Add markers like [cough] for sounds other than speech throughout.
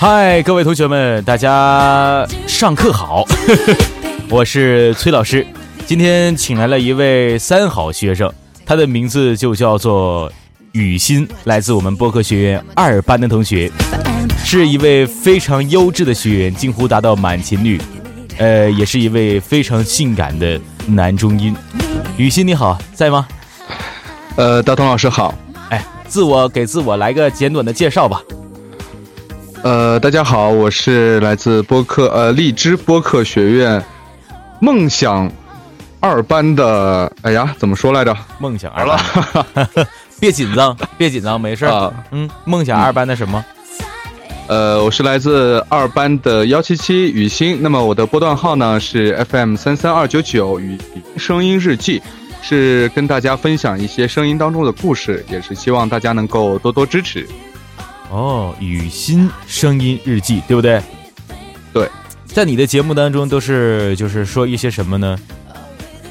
嗨，各位同学们，大家上课好！[laughs] 我是崔老师，今天请来了一位三好学生，他的名字就叫做雨欣，来自我们播客学院二班的同学，是一位非常优质的学员，近乎达到满勤率，呃，也是一位非常性感的男中音。雨欣你好，在吗？呃，大同老师好。哎，自我给自我来个简短的介绍吧。呃，大家好，我是来自播客呃荔枝播客学院梦想二班的。哎呀，怎么说来着？梦想二班。[laughs] 别紧张，别紧张，没事啊。嗯，梦想二班的什么？呃，我是来自二班的幺七七雨欣。那么我的波段号呢是 FM 三三二九九雨声音日记，是跟大家分享一些声音当中的故事，也是希望大家能够多多支持。哦，雨欣声音日记，对不对？对，在你的节目当中都是就是说一些什么呢？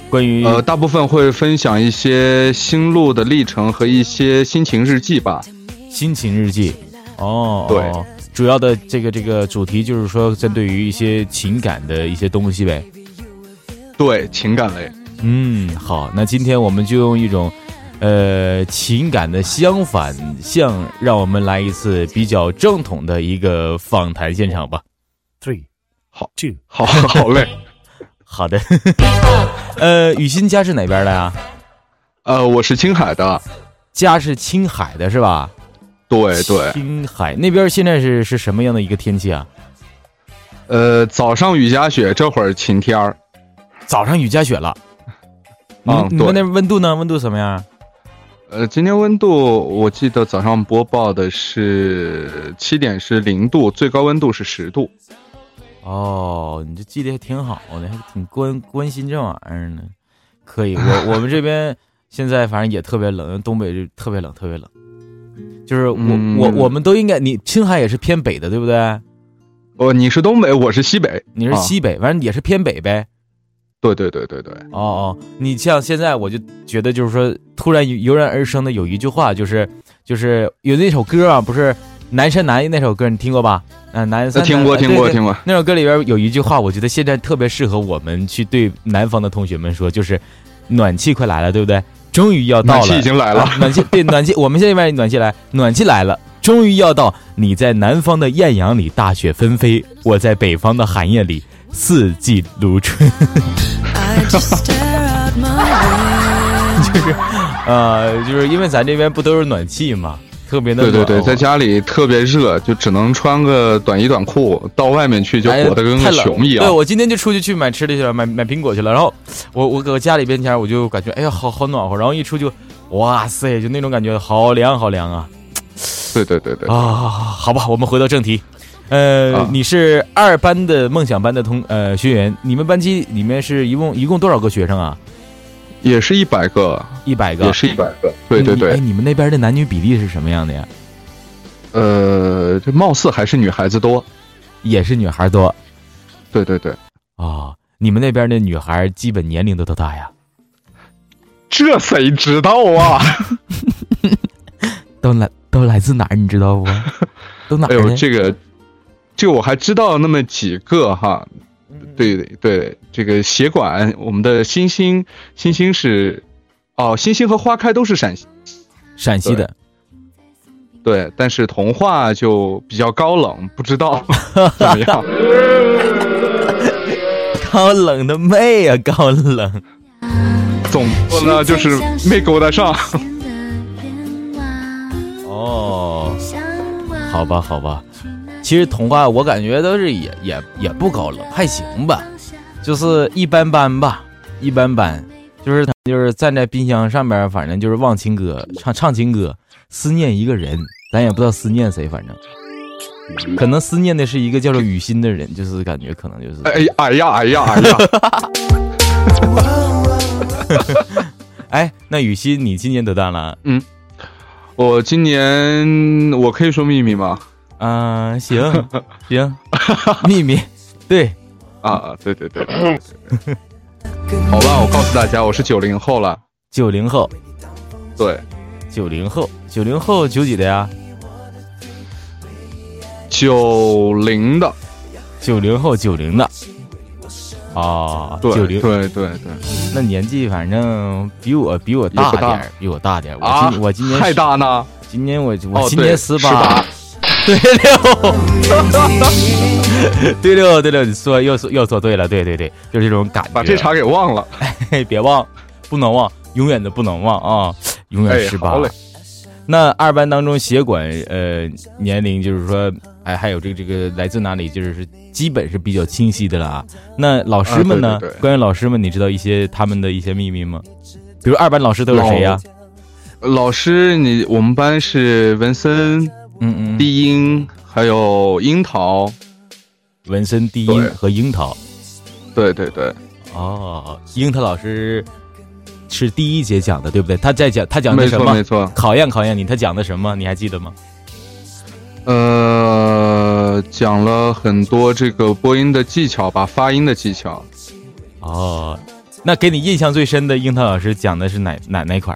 关于呃，大部分会分享一些心路的历程和一些心情日记吧。心情日记，哦，对，主要的这个这个主题就是说针对于一些情感的一些东西呗。对，情感类。嗯，好，那今天我们就用一种。呃，情感的相反向，让我们来一次比较正统的一个访谈现场吧。Three，好，Two，好，好嘞，[laughs] 好的。[laughs] 呃，雨欣家是哪边的呀？呃，我是青海的，家是青海的是吧？对对。青海那边现在是是什么样的一个天气啊？呃，早上雨夹雪，这会儿晴天儿。早上雨夹雪了。嗯，你们那温度呢？温度怎么样？呃，今天温度我记得早上播报的是七点是零度，最高温度是十度。哦，你这记得还挺好的，还挺关关心这玩意儿呢。可以，我 [laughs] 我们这边现在反正也特别冷，东北就特别冷，特别冷。就是我我我们都应该，你青海也是偏北的，对不对？哦，你是东北，我是西北，你是西北，反正也是偏北呗。对对对对对，哦哦，你像现在我就觉得就是说，突然油然而生的有一句话，就是就是有那首歌啊，不是《南山南》那首歌，你听过吧？嗯，南山听过听过听过。那首歌里边有一句话，我觉得现在特别适合我们去对南方的同学们说，就是暖气快来了，对不对？终于要到了，暖气已经来了，暖气对暖气，我们现在外暖气来，暖气来了，终于要到。你在南方的艳阳里大雪纷飞，我在北方的寒夜里。四季如春，[laughs] 就是，呃，就是因为咱这边不都是暖气嘛，特别的对对对，在家里特别热，就只能穿个短衣短裤，到外面去就裹得跟个熊一样。对我今天就出去去买吃的去了，买买苹果去了。然后我我搁家里边前，我就感觉哎呀，好好暖和。然后一出就，哇塞，就那种感觉，好凉好凉啊！对对对对啊，好吧，我们回到正题。呃，你是二班的梦想班的同呃学员，你们班级里面是一共一共多少个学生啊？也是一百个，一百个，也是一百个。对对对。哎，你们那边的男女比例是什么样的呀？呃，这貌似还是女孩子多，也是女孩多。对对对。啊，你们那边的女孩基本年龄都多大呀？这谁知道啊？[laughs] 都来都来自哪儿？你知道不？都哪？哎呦，这个。就我还知道那么几个哈，对对，这个协管，我们的星星星星是，哦，星星和花开都是陕西，陕西的，对，但是童话就比较高冷，不知道 [laughs] 怎么样，[laughs] 高冷的妹呀，高冷，总之呢就是没勾搭上，哦，好吧，好吧。其实童话我感觉都是也也也不高冷，还行吧，就是一般般吧。一般般，就是他就是站在冰箱上边，反正就是忘情歌，唱唱情歌，思念一个人，咱也不知道思念谁，反正可能思念的是一个叫做雨欣的人，就是感觉可能就是。哎哎呀哎呀哎呀！[laughs] 哎，那雨欣，你今年多大了？嗯，我今年我可以说秘密吗？啊，行行，秘密，对，啊，对对对，好吧，我告诉大家，我是九零后了，九零后，对，九零后，九零后九几的呀？九零的，九零后九零的，啊，九零，对对对，那年纪反正比我比我大点比我大点我今我今年太大呢，今年我我今年十八。对六，对六对六，你说又说又说对了，对对对，就是这种感觉。把这茬给忘了，[laughs] 别忘，不能忘，永远的不能忘啊！永远十八。那二班当中协管呃年龄就是说，哎，还有这个这个来自哪里，就是基本是比较清晰的了啊。那老师们呢？关于老师们，你知道一些他们的一些秘密吗？比如二班老师都有谁呀？老师，你我们班是文森。嗯嗯，低音还有樱桃，纹身低音和樱桃，对对对，哦，樱桃老师是第一节讲的，对不对？他在讲他讲的什么？没错，考验考验你，他讲的什么？你还记得吗？呃，讲了很多这个播音的技巧吧，发音的技巧。哦，那给你印象最深的樱桃老师讲的是哪哪哪块？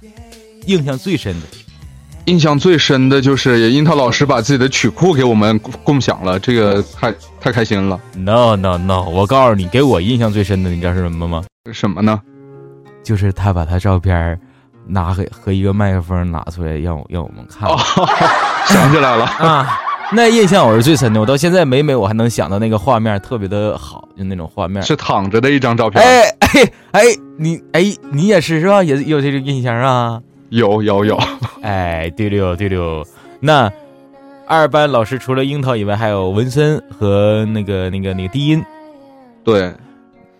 印象最深的。印象最深的就是樱桃老师把自己的曲库给我们共享了，这个太太开心了。No No No！我告诉你，给我印象最深的，你知道是什么吗？什么呢？就是他把他照片拿给和一个麦克风拿出来，让我让我们看。[laughs] 想起来了啊！那印象我是最深的，我到现在每每我还能想到那个画面，特别的好，就那种画面。是躺着的一张照片。哎哎哎，你哎你也是是吧？也有这个印象啊？有有有，[laughs] 哎，对六对六。那二班老师除了樱桃以外，还有文森和那个那个那个低音。对，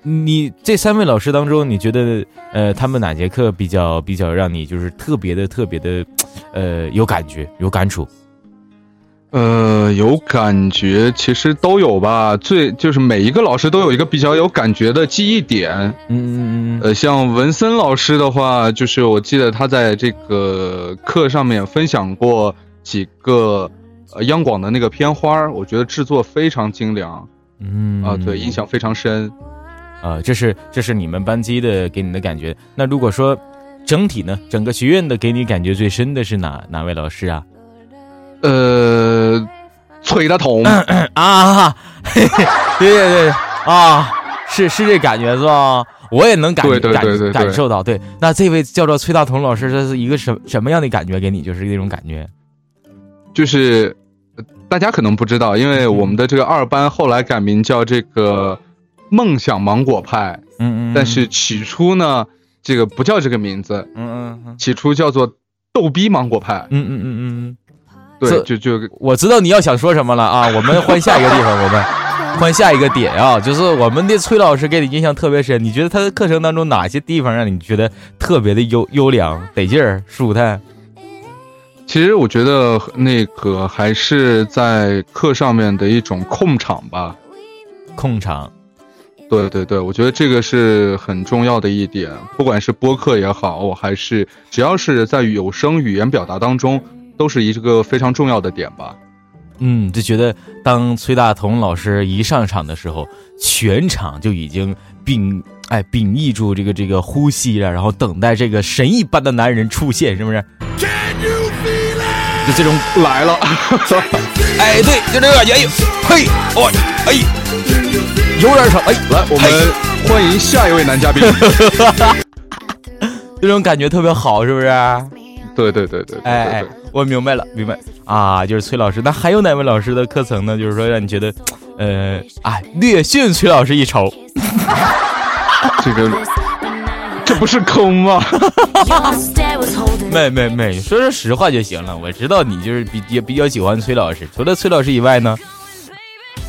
你这三位老师当中，你觉得呃，他们哪节课比较比较让你就是特别的特别的，呃，有感觉有感触？呃，有感觉，其实都有吧。最就是每一个老师都有一个比较有感觉的记忆点。嗯嗯嗯。呃，像文森老师的话，就是我记得他在这个课上面分享过几个呃央广的那个片花，我觉得制作非常精良。嗯。啊，对，印象非常深。啊，这是这是你们班级的给你的感觉。那如果说整体呢，整个学院的给你感觉最深的是哪哪位老师啊？呃，崔大同啊，[laughs] 对对对啊，是是这感觉是吧？我也能感感感受到。对，那这位叫做崔大同老师，这是一个什什么样的感觉？给你就是那种感觉，就是大家可能不知道，因为我们的这个二班后来改名叫这个梦想芒果派，嗯嗯，但是起初呢，这个不叫这个名字，嗯嗯，起初叫做逗逼芒果派，嗯嗯嗯嗯。对，就就我知道你要想说什么了啊！[laughs] 我们换下一个地方，我们 [laughs] 换下一个点啊！就是我们的崔老师给你印象特别深，你觉得他的课程当中哪些地方让你觉得特别的优优良、得劲儿、舒坦？其实我觉得那个还是在课上面的一种控场吧，控场。对对对，我觉得这个是很重要的一点，不管是播客也好，还是只要是在有声语言表达当中。都是一个非常重要的点吧，嗯，就觉得当崔大同老师一上场的时候，全场就已经屏哎屏抑住这个这个呼吸了，然后等待这个神一般的男人出现，是不是？就这种来了，哎，对，就这个感觉，嘿，哦，哎，有点长，哎，来，我们欢迎下一位男嘉宾，[laughs] 这种感觉特别好，是不是？对对对对，哎哎，我明白了，明白啊，就是崔老师。那还有哪位老师的课程呢？就是说让你觉得，呃，啊，略逊崔老师一筹。[laughs] 这个，[laughs] 这不是坑吗？[laughs] 没没没，说说实话就行了。我知道你就是比也比较喜欢崔老师。除了崔老师以外呢？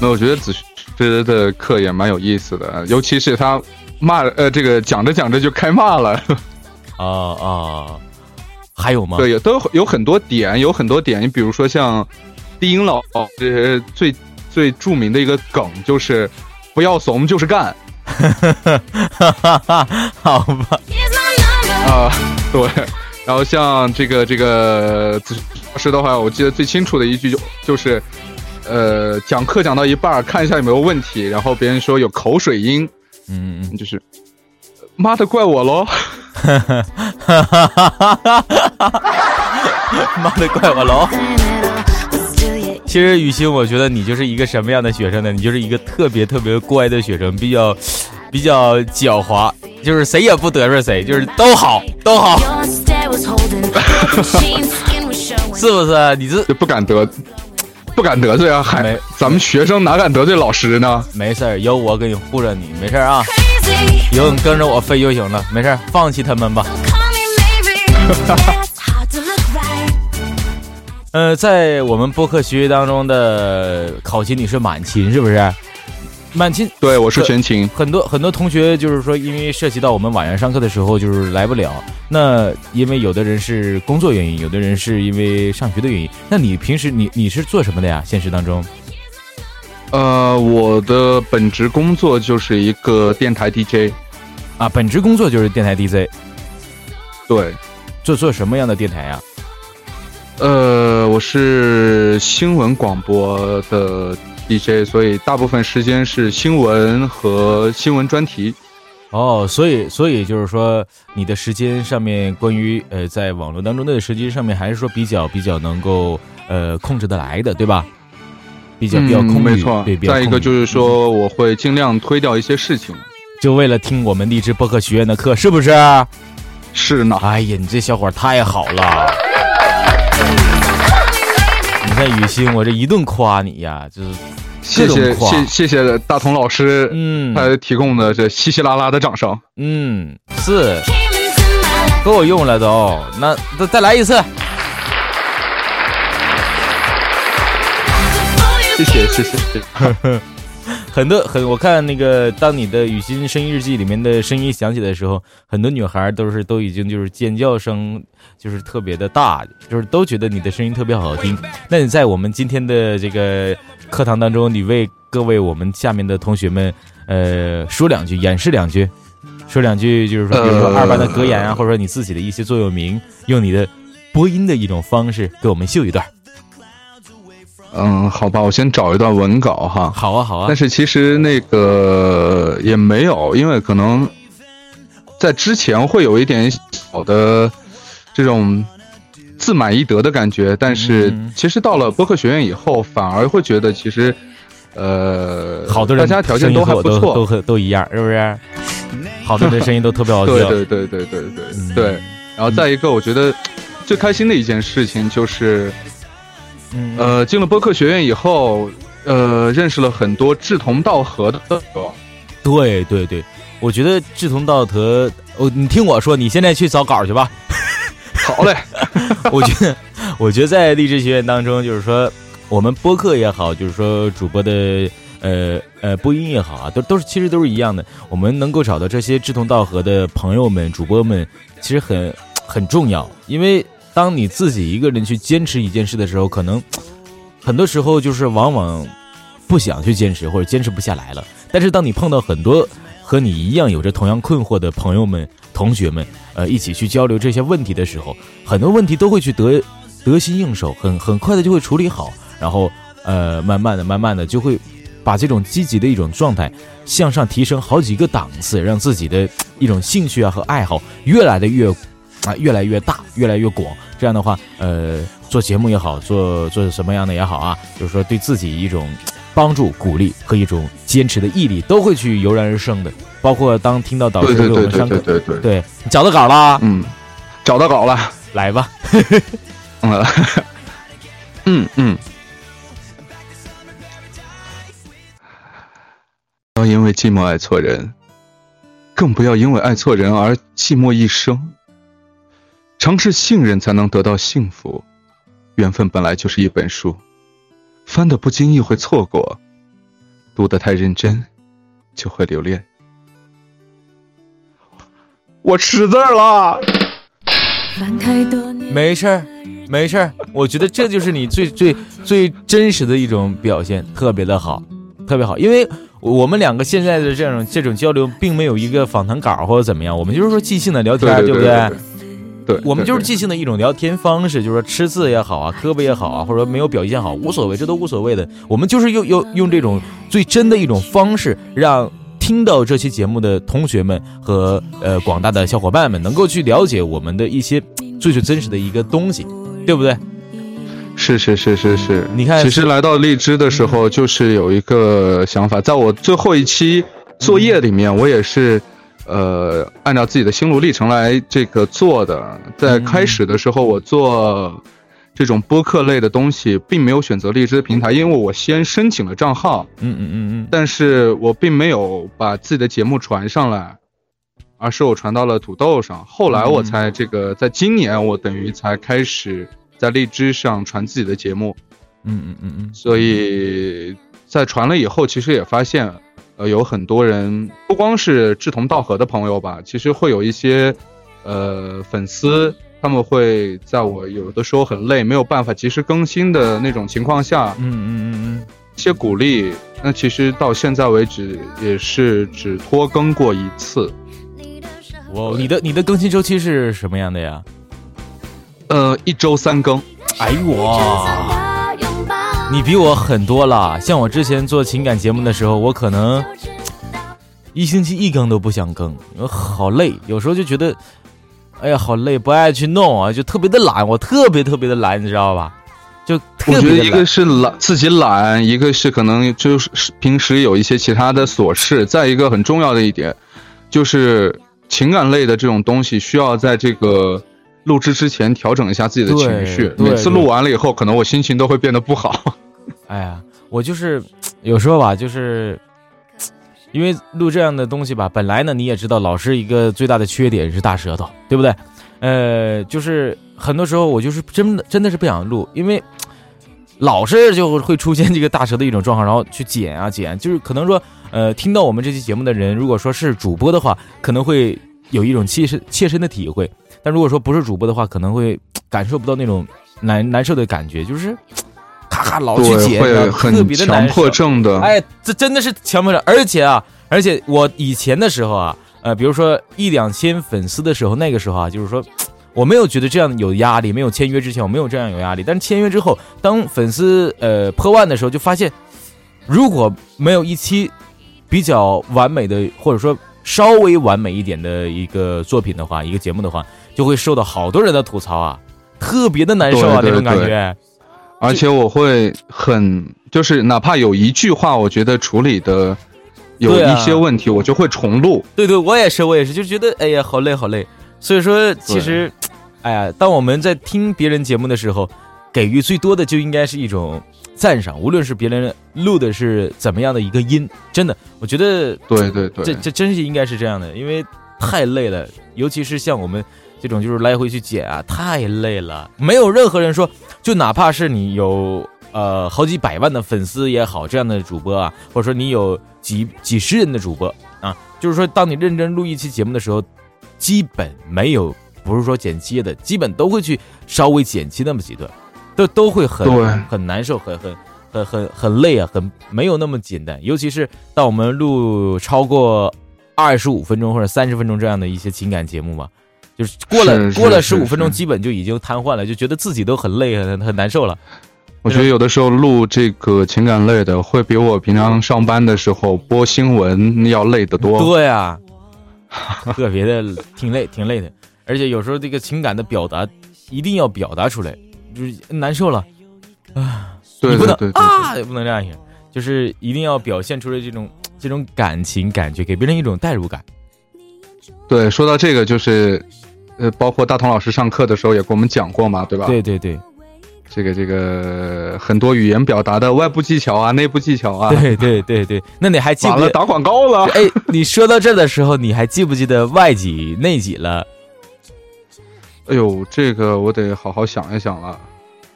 那我觉得子师的课也蛮有意思的，尤其是他骂呃这个讲着讲着就开骂了。啊啊，还有吗？对，都有很多点，有很多点。你比如说像低音老师最最著名的一个梗就是不要怂就是干。[laughs] 好吧。啊，对。然后像这个这个老师的话，我记得最清楚的一句就就是，呃，讲课讲到一半，看一下有没有问题，然后别人说有口水音，嗯嗯，就是，妈的怪我喽，[laughs] [laughs] 妈的怪我喽。其实雨欣，我觉得你就是一个什么样的学生呢？你就是一个特别特别乖的学生，比较比较狡猾，就是谁也不得罪谁，就是都好都好。[laughs] 是不是？你这不敢得，不敢得罪啊！还咱们学生哪敢得罪老师呢？没事儿，有我给你护着你，没事儿啊。以后你跟着我飞就行了，没事儿，放弃他们吧。[laughs] 呃，在我们播客学习当中的考勤你是满勤是不是？满勤，对，我是全勤。很多很多同学就是说，因为涉及到我们晚上上课的时候，就是来不了。那因为有的人是工作原因，有的人是因为上学的原因。那你平时你你是做什么的呀？现实当中？呃，我的本职工作就是一个电台 DJ，啊，本职工作就是电台 DJ。对，做做什么样的电台呀？呃，我是新闻广播的。DJ，所以大部分时间是新闻和新闻专题。哦，所以所以就是说，你的时间上面关于呃，在网络当中的时间上面，还是说比较比较能够呃控制得来的，对吧？比较比较控没错。再一个就是说，我会尽量推掉一些事情，就为了听我们励志播客学院的课，是不是？是呢。哎呀，你这小伙太好了！你看雨欣，我这一顿夸你呀，就是。谢谢谢谢谢大同老师，嗯，他提供的这稀稀拉拉的掌声，嗯，是够用了都，那再再来一次，谢谢谢谢。[laughs] 很多很，我看那个，当你的《雨欣声音日记》里面的声音响起的时候，很多女孩都是都已经就是尖叫声，就是特别的大，就是都觉得你的声音特别好听。那你在我们今天的这个课堂当中，你为各位我们下面的同学们，呃，说两句，演示两句，说两句，就是说，比如说二班的格言啊，或者说你自己的一些座右铭，用你的播音的一种方式给我们秀一段。嗯，好吧，我先找一段文稿哈。好啊，好啊。但是其实那个也没有，因为可能在之前会有一点小的这种自满意得的感觉，但是其实到了播客学院以后，反而会觉得其实呃，好多人大家条件都还不错，都都一样，是不是？好多人声音都特别好听。对对对对对对对。然后再一个，我觉得最开心的一件事情就是。呃，进了播客学院以后，呃，认识了很多志同道合的。对对对，我觉得志同道合。哦，你听我说，你现在去找稿去吧。[laughs] 好嘞。我觉得，我觉得在励志学院当中，就是说，我们播客也好，就是说主播的呃呃播音也好啊，都都是其实都是一样的。我们能够找到这些志同道合的朋友们、主播们，其实很很重要，因为。当你自己一个人去坚持一件事的时候，可能 [tsk] 很多时候就是往往不想去坚持或者坚持不下来了。但是当你碰到很多 [tsk] 和你一样有着同样困惑的朋友们、同学们，呃，一起去交流这些问题的时候，很多问题都会去得得心应手，很很快的就会处理好。然后，呃，慢慢的、慢慢的就会把这种积极的一种状态向上提升好几个档次，让自己的 [tsk] 一种兴趣啊和爱好越来的越。啊，越来越大，越来越广。这样的话，呃，做节目也好，做做什么样的也好啊，就是说对自己一种帮助、鼓励和一种坚持的毅力，都会去油然而生的。包括当听到导师给我们上课，对对对对对，你找到稿了？嗯，找到稿了，来吧。嗯 [laughs] 嗯嗯。不要因为寂寞爱错人，更不要因为爱错人而寂寞一生。尝试信任才能得到幸福，缘分本来就是一本书，翻的不经意会错过，读的太认真就会留恋。我识字了。没事儿，没事儿。我觉得这就是你最最最真实的一种表现，特别的好，特别好。因为我们两个现在的这种这种交流，并没有一个访谈稿或者怎么样，我们就是说即兴的聊天，对不对？对，我们就是即兴的一种聊天方式，就是说吃字也好啊，磕巴也好啊，或者说没有表现好，无所谓，这都无所谓的。我们就是用用用这种最真的一种方式，让听到这期节目的同学们和呃广大的小伙伴们能够去了解我们的一些最最真实的一个东西，对不对？是是是是是。你看，其实来到荔枝的时候，就是有一个想法，在我最后一期作业里面，我也是。呃，按照自己的心路历程来这个做的，在开始的时候，我做这种播客类的东西，并没有选择荔枝的平台，因为我先申请了账号，嗯嗯嗯。嗯，但是我并没有把自己的节目传上来，而是我传到了土豆上，后来我才这个，在今年我等于才开始在荔枝上传自己的节目，嗯嗯嗯嗯，所以在传了以后，其实也发现。呃，有很多人不光是志同道合的朋友吧，其实会有一些，呃，粉丝他们会在我有的时候很累，没有办法及时更新的那种情况下，嗯嗯嗯嗯，一些鼓励。那其实到现在为止也是只拖更过一次。哇，你的你的更新周期是什么样的呀？呃，一周三更。哎呦。你比我狠多了，像我之前做情感节目的时候，我可能一星期一更都不想更，好累，有时候就觉得，哎呀，好累，不爱去弄啊，就特别的懒，我特别特别的懒，你知道吧？就我觉得一个是懒，自己懒，一个是可能就是平时有一些其他的琐事，再一个很重要的一点，就是情感类的这种东西需要在这个。录制之前调整一下自己的情绪，每次录完了以后，可能我心情都会变得不好。[laughs] 哎呀，我就是有时候吧，就是因为录这样的东西吧，本来呢你也知道，老师一个最大的缺点是大舌头，对不对？呃，就是很多时候我就是真的真的是不想录，因为老是就会出现这个大舌的一种状况，然后去剪啊剪，就是可能说呃，听到我们这期节目的人，如果说是主播的话，可能会有一种切身切身的体会。但如果说不是主播的话，可能会 [laughs] 感受不到那种难难受的感觉，就是咔咔老去剪，特别的强迫症的。哎，这真的是强迫症。而且啊，而且我以前的时候啊，呃，比如说一两千粉丝的时候，那个时候啊，就是说我没有觉得这样有压力，没有签约之前我没有这样有压力。但是签约之后，当粉丝呃破万的时候，就发现如果没有一期比较完美的，或者说稍微完美一点的一个作品的话，一个节目的话。就会受到好多人的吐槽啊，特别的难受啊，那种感觉。而且我会很，就是哪怕有一句话，我觉得处理的有一些问题，我就会重录。对对，我也是，我也是，就觉得哎呀，好累好累。所以说，其实，哎呀，当我们在听别人节目的时候，给予最多的就应该是一种赞赏，无论是别人录的是怎么样的一个音，真的，我觉得，对对对，这这真是应该是这样的，因为太累了，尤其是像我们。这种就是来回去剪啊，太累了。没有任何人说，就哪怕是你有呃好几百万的粉丝也好，这样的主播啊，或者说你有几几十人的主播啊，就是说，当你认真录一期节目的时候，基本没有不是说剪切的，基本都会去稍微剪切那么几段，都都会很很难受，很很很很很累啊，很没有那么简单。尤其是当我们录超过二十五分钟或者三十分钟这样的一些情感节目嘛。就是过了过了十五分钟，基本就已经瘫痪了，就觉得自己都很累很很难受了。我觉得有的时候录这个情感类的，会比我平常上班的时候播新闻要累得多。对呀，[laughs] 特别的挺累，挺累的。而且有时候这个情感的表达一定要表达出来，就是难受了啊，你不能啊，也不能这样，就是一定要表现出来这种这种感情感觉，给别人一种代入感。对，说到这个就是。呃，包括大同老师上课的时候也给我们讲过嘛，对吧？对对对，这个这个很多语言表达的外部技巧啊，内部技巧啊。对对对对，那你还记不？打广告了。哎，你说到这的时候，你还记不记得外几内几了？哎呦，这个我得好好想一想了。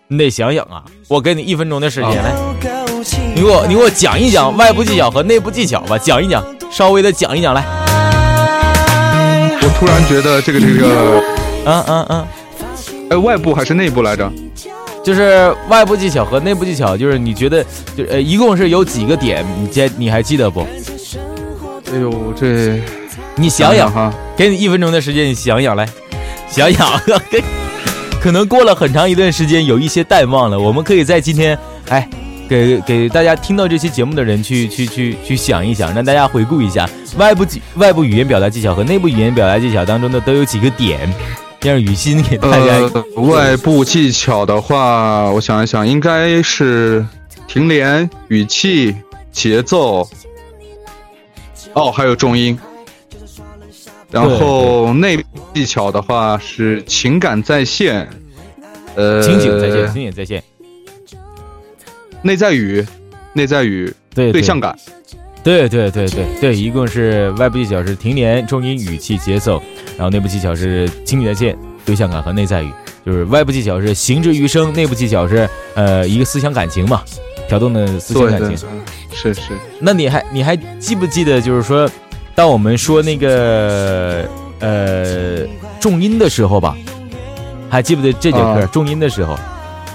你得想想啊，我给你一分钟的时间来，你给我你给我讲一讲外部技巧和内部技巧吧，讲一讲，稍微的讲一讲来。我突然觉得这个这个，嗯嗯嗯，哎，外部还是内部来着？就是外部技巧和内部技巧，就是你觉得，就呃，一共是有几个点？你记你还记得不？哎呦，这你想想哈，给你一分钟的时间，你想想来，想想，[laughs] 可能过了很长一段时间，有一些淡忘了。我们可以在今天，哎，给给大家听到这期节目的人去去去去想一想，让大家回顾一下外部技外部语言表达技巧和内部语言表达技巧当中的都有几个点。让雨欣给大家。外部技巧的话，我想一想，应该是停连、语气、节奏，哦，还有重音。然后内技巧的话是情感在线，呃，情景在线，情景在线。内在语，内在语，对对象感。对对对对对，一共是外部技巧是停连、重音、语气、节奏，然后内部技巧是情景在线、对象感和内在语。就是外部技巧是行之于声，内部技巧是呃一个思想感情嘛，调动的思想感情。是是。那你还你还记不记得，就是说，当我们说那个呃重音的时候吧，还记不得这节课重音的时候，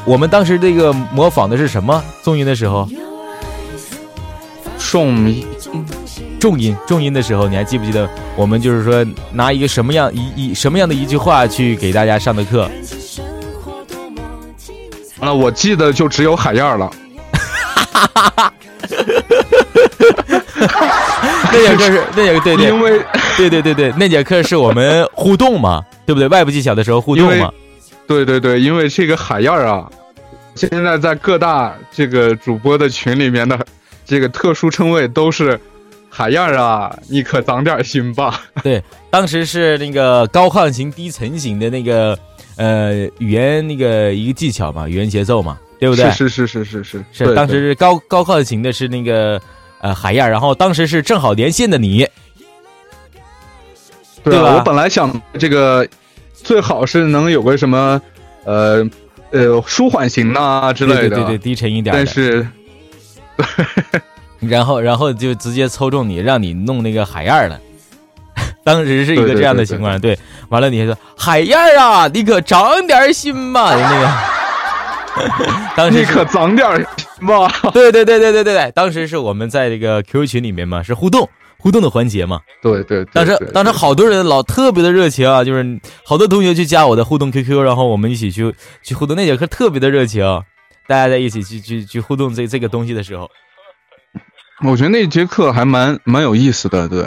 我们当时这个模仿的是什么重音的时候？重音，重音，重音的时候，你还记不记得我们就是说拿一个什么样一一什么样的一句话去给大家上的课？啊，我记得就只有海燕了。[laughs] 那节课是那节对对，因为对对对对，那节课是我们互动嘛，对不对？外部技巧的时候互动嘛。对对对，因为这个海燕啊，现在在各大这个主播的群里面的。[laughs] 这个特殊称谓都是海燕啊，你可长点心吧。[laughs] 对，当时是那个高亢型、低沉型的那个呃语言那个一个技巧嘛，语言节奏嘛，对不对？是是是是是是。是当时是高高亢型的是那个呃海燕，然后当时是正好连线的你，对吧？我本来想这个最好是能有个什么呃呃舒缓型呐之类的，对对对，低沉一点。但是。然后，然后就直接抽中你，让你弄那个海燕了。[laughs] 当时是一个这样的情况，对。完了，你还说海燕啊，[laughs] [laughs] 你可长点心吧，那个。当时你可长点心吧。对对对对对对对，当时是我们在这个 QQ 群里面嘛，是互动互动的环节嘛。对对。当时当时好多人老特别的热情啊，就是好多同学去加我的互动 QQ，然后我们一起去去互动，那节课特别的热情。大家在一起去去去互动这这个东西的时候，我觉得那节课还蛮蛮有意思的，对，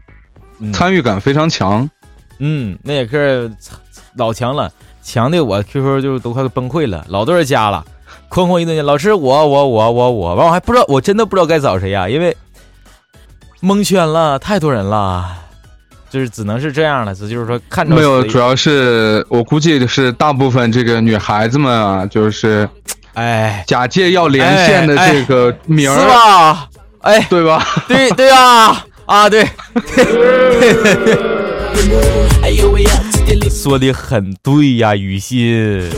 [laughs] 参与感非常强。嗯，那节课老强了，强的我 QQ 就都快崩溃了，老多人加了，哐哐一顿老师我我我我我，完我还不知道，我真的不知道该找谁呀，因为蒙圈了，太多人了。就是只能是这样了，这就是说看着没有，主要是我估计是大部分这个女孩子们啊，就是，哎，假借要连线的这个名儿，是吧？哎，对吧？对对啊啊对，[laughs] 说的很对呀，雨欣。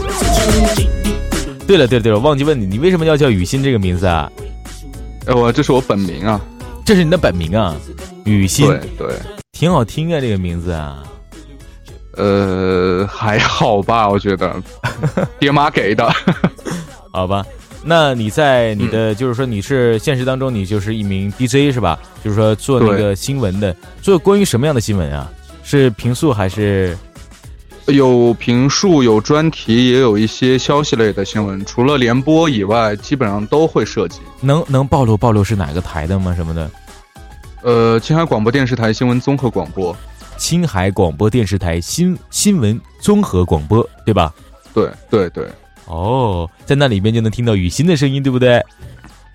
对了对了对了，忘记问你，你为什么要叫雨欣这个名字啊？哎，我这是我本名啊，这是你的本名啊，雨欣。对对。挺好听啊，这个名字啊，呃，还好吧，我觉得，[laughs] 爹妈给的，[laughs] 好吧。那你在你的，就是说你是现实当中，你就是一名 DJ 是吧？就是说做那个新闻的，做关于什么样的新闻啊？是评述还是？有评述，有专题，也有一些消息类的新闻。除了联播以外，基本上都会涉及。能能暴露暴露是哪个台的吗？什么的？呃，青海广播电视台新闻综合广播，青海广播电视台新新闻综合广播，对吧？对对对。哦，在那里面就能听到雨欣的声音，对不对？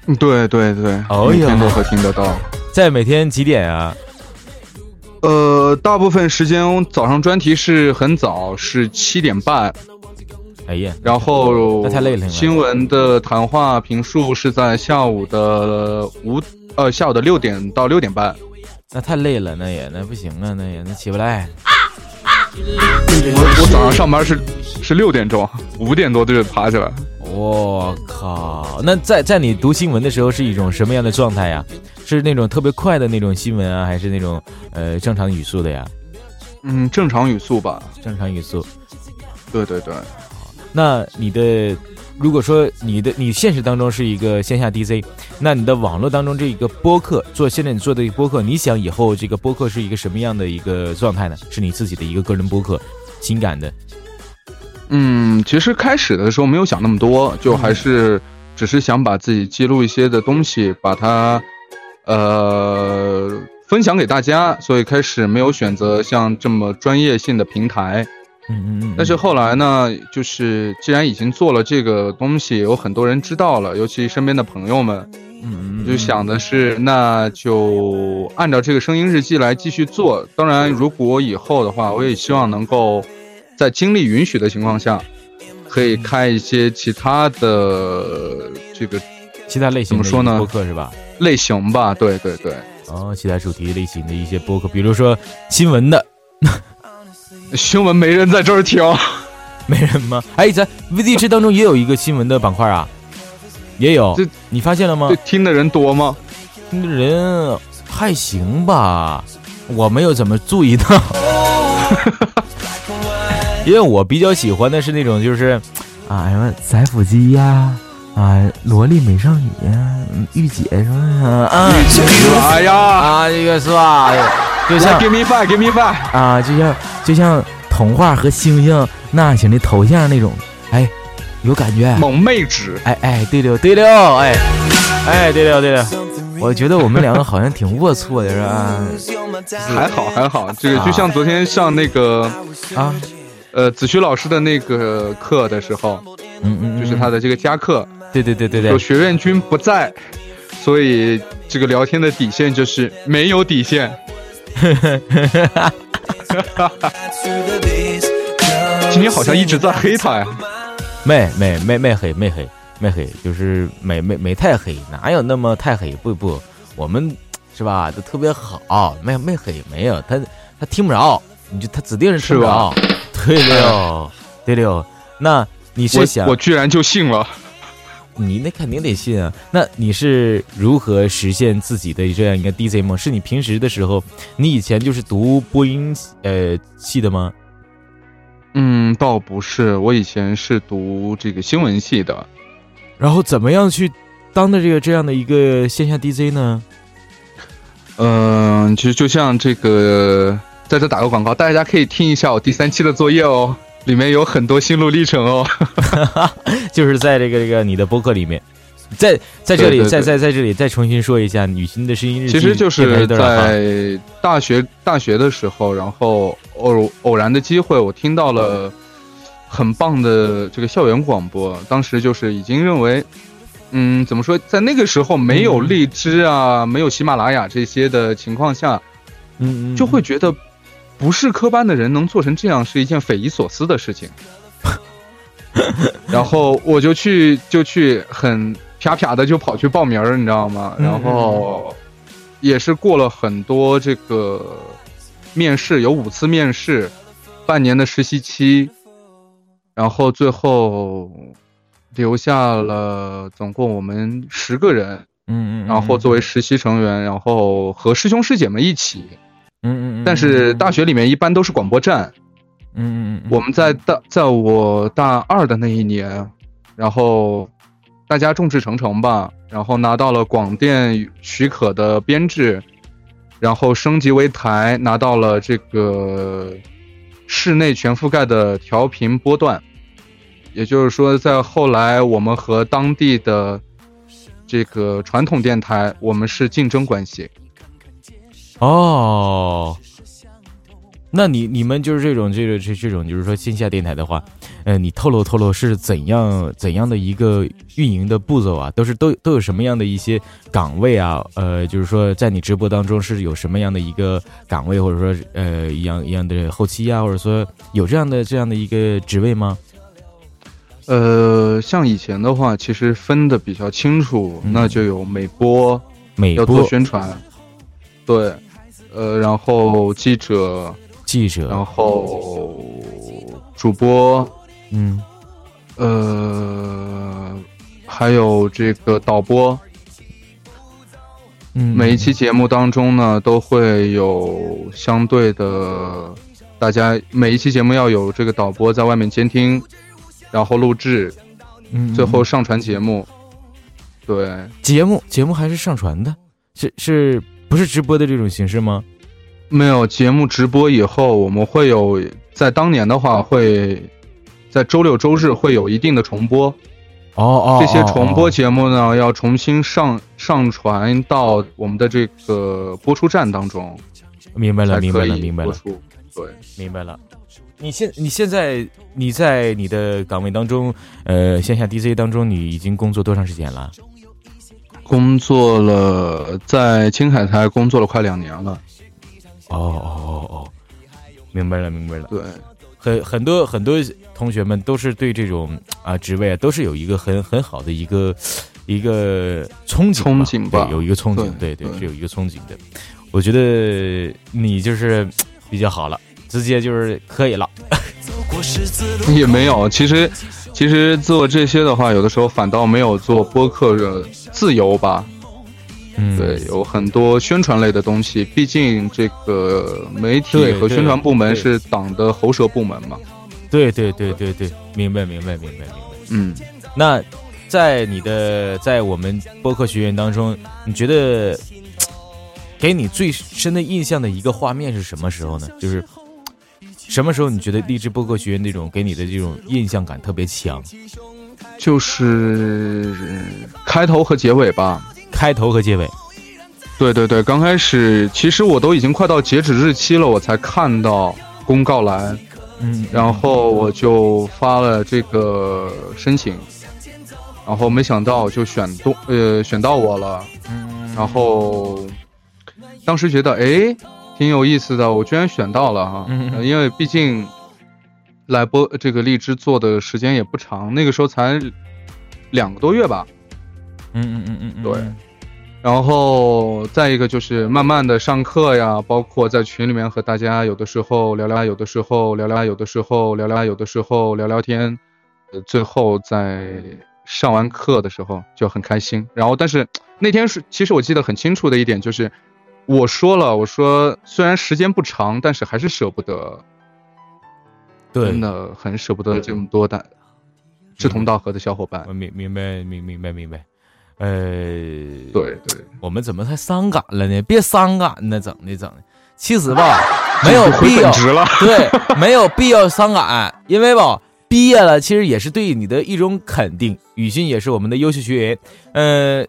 嗯，对对对。哦呀，都会听得到。在每天几点啊？呃，大部分时间早上专题是很早，是七点半。哎呀，然后那太累了。新闻的谈话评述是在下午的五。呃，下午的六点到六点半，那太累了，那也那不行啊，那也那起不来。我我早上上班是是六点钟，五点多就得爬起来。我靠，那在在你读新闻的时候是一种什么样的状态呀？是那种特别快的那种新闻啊，还是那种呃正常语速的呀？嗯，正常语速吧。正常语速。对对对。那你的，如果说你的你现实当中是一个线下 DJ，那你的网络当中这一个播客做现在你做的播客，你想以后这个播客是一个什么样的一个状态呢？是你自己的一个个人播客，情感的。嗯，其实开始的时候没有想那么多，就还是只是想把自己记录一些的东西，把它呃分享给大家，所以开始没有选择像这么专业性的平台。嗯嗯嗯，但是后来呢，就是既然已经做了这个东西，有很多人知道了，尤其身边的朋友们，嗯嗯，就想的是，那就按照这个声音日记来继续做。当然，如果以后的话，我也希望能够在精力允许的情况下，可以开一些其他的这个其他类型怎么说呢？播客是吧？类型吧，对对对。哦，其他主题类型的一些播客，比如说新闻的。[laughs] 新闻没人在这儿听，[laughs] 没人吗？哎，咱 V D 这当中也有一个新闻的板块啊，也有。这你发现了吗？听的人多吗？听的人还行吧，我没有怎么注意到。[laughs] 因为我比较喜欢的是那种，就是啊什么宰腹鸡呀，啊萝莉美少女呀，御姐什么啊，哎呀啊这个是吧？就像 Give me five，Give me five 啊，就像就像童话和星星那型的头像那种，哎，有感觉。萌妹纸，哎哎，对了对了，哎哎对了对了，我觉得我们两个好像挺龌龊的是吧？还好还好，这个就像昨天上那个啊，呃子虚老师的那个课的时候，嗯嗯，就是他的这个加课，对对对对对，有学院君不在，所以这个聊天的底线就是没有底线。[laughs] 今天好像一直在黑他呀，没没没没黑没黑没黑，就是没没没太黑，哪有那么太黑？不不，我们是吧？都特别好，没没黑没有他他听不着，你就他指定是听不着。对了对了，那你是想我居然就信了。[laughs] 你那肯定得信啊！那你是如何实现自己的这样一个 DJ 梦？是你平时的时候，你以前就是读播音呃系的吗？嗯，倒不是，我以前是读这个新闻系的。然后怎么样去当的这个这样的一个线下 DJ 呢？嗯，其实就像这个，在这打个广告，大家可以听一下我第三期的作业哦。里面有很多心路历程哦，[laughs] 就是在这个这个你的播客里面，在在这里在在在这里再重新说一下女星的声音日记，其实就是在大学大学的时候，然后偶偶然的机会，我听到了很棒的这个校园广播，当时就是已经认为，嗯，怎么说，在那个时候没有荔枝啊，没有喜马拉雅这些的情况下，嗯嗯，就会觉得。不是科班的人能做成这样是一件匪夷所思的事情，然后我就去就去很啪啪的就跑去报名儿，你知道吗？然后也是过了很多这个面试，有五次面试，半年的实习期，然后最后留下了总共我们十个人，嗯嗯，然后作为实习成员，然后和师兄师姐们一起。嗯嗯，但是大学里面一般都是广播站，嗯嗯嗯，我们在大在我大二的那一年，然后大家众志成城吧，然后拿到了广电许可的编制，然后升级为台，拿到了这个室内全覆盖的调频波段，也就是说，在后来我们和当地的这个传统电台，我们是竞争关系。哦，那你你们就是这种这个这这种就是说线下电台的话，呃，你透露透露是怎样怎样的一个运营的步骤啊？都是都都有什么样的一些岗位啊？呃，就是说在你直播当中是有什么样的一个岗位，或者说呃一样一样的后期啊，或者说有这样的这样的一个职位吗？呃，像以前的话，其实分的比较清楚，那就有美播，美要做宣传，对。呃，然后记者，记者，然后主播，嗯，呃，还有这个导播，嗯，每一期节目当中呢，都会有相对的大家每一期节目要有这个导播在外面监听，然后录制，嗯，最后上传节目。对，节目节目还是上传的，是是不是直播的这种形式吗？没有节目直播以后，我们会有在当年的话会在周六周日会有一定的重播。哦哦，这些重播哦节目呢，要重新上上传到我们的这个播出站当中，明白了，明白了，明白了，对，明白了。你现你现在你在你的岗位当中，呃，线下 DJ 当中，你已经工作多长时间了？工作了，在青海台工作了快两年了。哦哦哦哦，明白了，明白了。对，很很多很多同学们都是对这种啊职位啊都是有一个很很好的一个一个憧憬，憧憬吧有一个憧憬，对对对是有一个憧憬的。我觉得你就是比较好了，直接就是可以了。也没有。其实，其实做这些的话，有的时候反倒没有做播客的自由吧。嗯，对，有很多宣传类的东西，毕竟这个媒体和宣传部门是党的喉舌部门嘛。对对对对对，明白明白明白明白。嗯，那在你的在我们播客学院当中，你觉得给你最深的印象的一个画面是什么时候呢？就是什么时候你觉得励志播客学院那种给你的这种印象感特别强？就是开头和结尾吧。开头和结尾。对对对，刚开始其实我都已经快到截止日期了，我才看到公告栏，嗯，然后我就发了这个申请，然后没想到就选动呃选到我了，嗯，然后当时觉得哎挺有意思的，我居然选到了哈，嗯。呃因为毕竟来播这个荔枝做的时间也不长，那个时候才两个多月吧，嗯嗯嗯嗯嗯，对。然后再一个就是慢慢的上课呀，包括在群里面和大家有的时候聊聊，有的时候聊聊，有的时候聊聊，有的时候聊聊天，呃，最后在上完课的时候就很开心。然后，但是那天是其实我记得很清楚的一点就是，我说了，我说虽然时间不长，但是还是舍不得，对真，的很舍不得这么多的志同道合的小伙伴我。明明白明明白明白。呃，对对，我们怎么才伤感了呢？别伤感呢，整的整的。其实吧，[laughs] 没有回必要。[laughs] 对，没有必要伤感，因为吧，毕业了其实也是对你的一种肯定。雨欣也是我们的优秀学员，呃，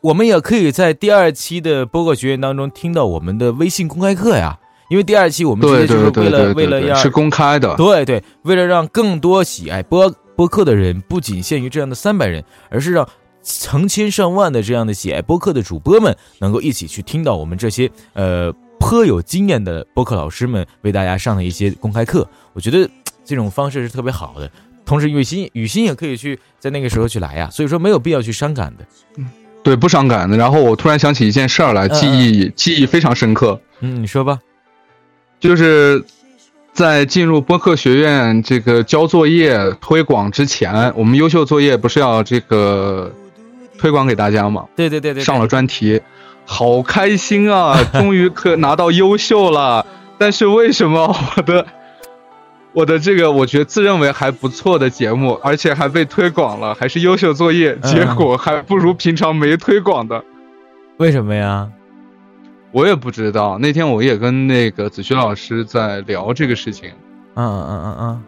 我们也可以在第二期的播客学员当中听到我们的微信公开课呀，因为第二期我们直对接就是为了为了让是公开的。对对，为了让更多喜爱播播客的人不仅限于这样的三百人，而是让成千上万的这样的喜爱播客的主播们能够一起去听到我们这些呃颇有经验的播客老师们为大家上的一些公开课。我觉得这种方式是特别好的。同时，雨欣雨欣也可以去在那个时候去来呀，所以说没有必要去伤感的。对，不伤感的。然后我突然想起一件事儿来，嗯记忆记忆非常深刻，嗯，你说吧。就是在进入播客学院这个交作业推广之前，我们优秀作业不是要这个推广给大家吗？对对对对，上了专题，好开心啊！[laughs] 终于可拿到优秀了。但是为什么我的 [laughs] 我的这个我觉得自认为还不错的节目，而且还被推广了，还是优秀作业，嗯结果还不如平常没推广的。为什么呀？我也不知道，那天我也跟那个子轩老师在聊这个事情。嗯嗯嗯嗯嗯，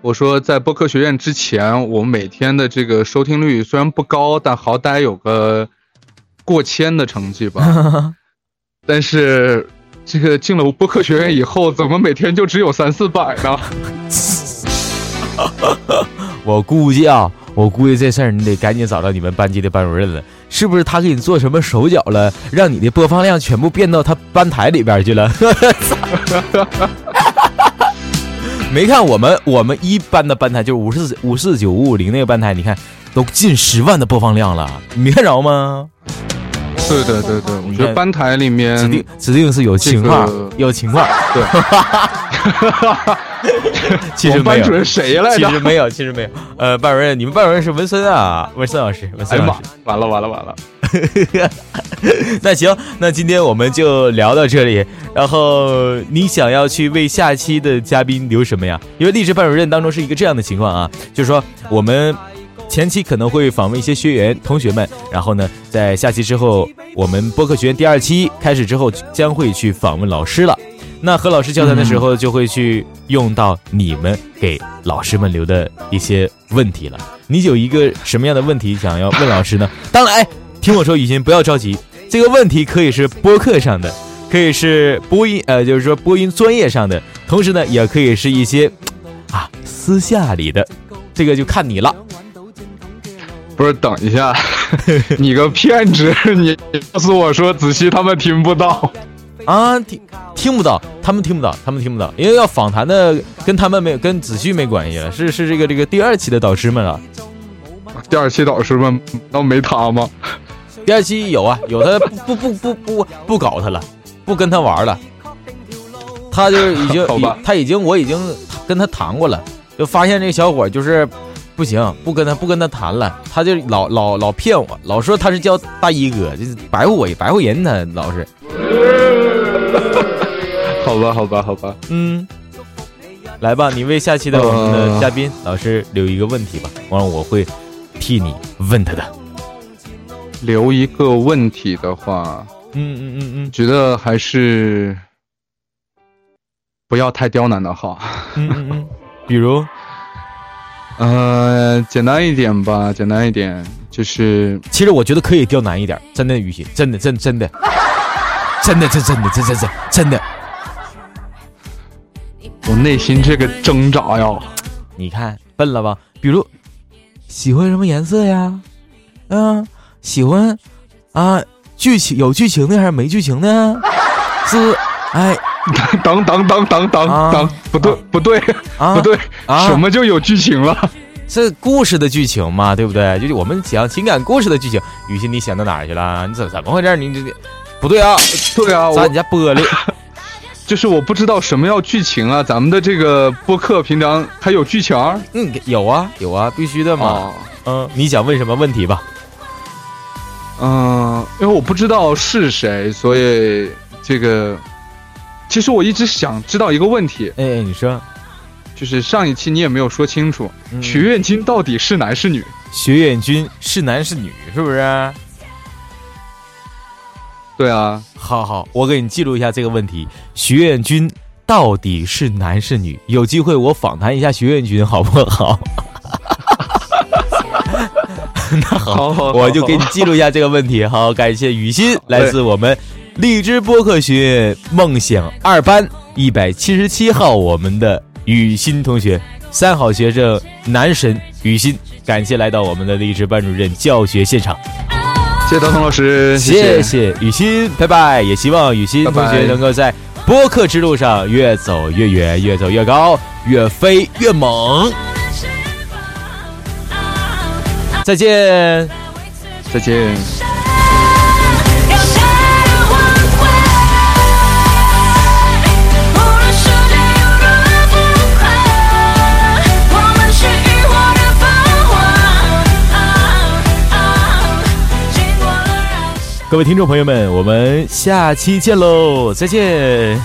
我说，在播客学院之前，我每天的这个收听率虽然不高，但好歹有个过千的成绩吧。[laughs] 但是这个进了播客学院以后，怎么每天就只有三四百呢？[laughs] 我估计啊，我估计这事儿你得赶紧找到你们班级的班主任了，是不是他给你做什么手脚了，让你的播放量全部变到他班台里边去了？[laughs] 没看我们我们一班的班台就是五四五四九五五零那个班台，你看都近十万的播放量了，你没看着吗？对对对对，我觉得班台里面指定指定是有情况，这个有情况。对，[laughs] 其实没有班主，任谁来着？其实没有，其实没有。呃，班主任，你们班主任是文森啊，文森老师，文森老师。，完了完了完了！[laughs] 那行，那今天我们就聊到这里。然后你想要去为下期的嘉宾留什么呀？因为励志班主任当中是一个这样的情况啊，就是说我们前期可能会访问一些学员同学们，然后呢，在下期之后，我们播客学院第二期开始之后，将会去访问老师了。那和老师交谈的时候，就会去用到你们给老师们留的一些问题了。你有一个什么样的问题想要问老师呢？当然，听我说，雨欣不要着急，这个问题可以是播客上的，可以是播音，呃，就是说播音专业上的，同时呢，也可以是一些啊私下里的，这个就看你了。不是，等一下，[laughs] 你个骗子，[laughs] 你告诉我说子熙他们听不到。啊，听听不到，他们听不到，他们听不到，因为要访谈的跟他们没跟子旭没关系了，是是这个这个第二期的导师们了。第二期导师们那没他吗？[laughs] 第二期有啊，有他不不不不不不搞他了，不跟他玩了。他就已经他已经我已经跟他谈过了，就发现这小伙就是不行，不跟他不跟他谈了，他就老老老骗我，老说他是叫大衣哥，就是白活我白活人，他老是。[laughs] 好吧，好吧，好吧，嗯，来吧，你为下期的我们的嘉宾老师留一个问题吧，完了我会替你问他的。留一个问题的话，嗯嗯嗯嗯，觉得还是不要太刁难的好。嗯嗯嗯，比如，呃，简单一点吧，简单一点，就是，其实我觉得可以刁难一点，真的，雨欣，真的，真真的。真的，真真的，真真真真的，我内心这个挣扎呀！你看笨了吧？比如喜欢什么颜色呀？嗯，喜欢啊，剧情有剧情的还是没剧情的？是哎，[laughs] 等等等等等等，不对不对 [laughs] 不对，什么就有剧情了？这故事的剧情嘛，对不对？就是我们讲情感故事的剧情。雨欣，你想到哪儿去了？你怎怎么回事？你这这。不对啊，对啊，砸你家玻璃，[laughs] 就是我不知道什么叫剧情啊。咱们的这个播客平常还有剧情？嗯，有啊，有啊，必须的嘛。嗯，你想问什么问题吧？嗯，因为我不知道是谁，所以这个，其实我一直想知道一个问题。哎，你说，就是上一期你也没有说清楚，学院君到底是男是女？学院君是男是女？是不是？对啊，好好，我给你记录一下这个问题：徐愿君到底是男是女？有机会我访谈一下徐愿君，好不好？[laughs] 那好，我就给你记录一下这个问题。好，感谢雨欣，来自我们荔枝播客学院梦想二班一百七十七号，我们的雨欣同学，三好学生男神雨欣，感谢来到我们的荔枝班主任教学现场。谢谢刀锋老师，谢谢雨欣，拜拜！也希望雨欣同学能够在播客之路上越走越远，越走越高，越飞越猛。再见，再见。各位听众朋友们，我们下期见喽！再见。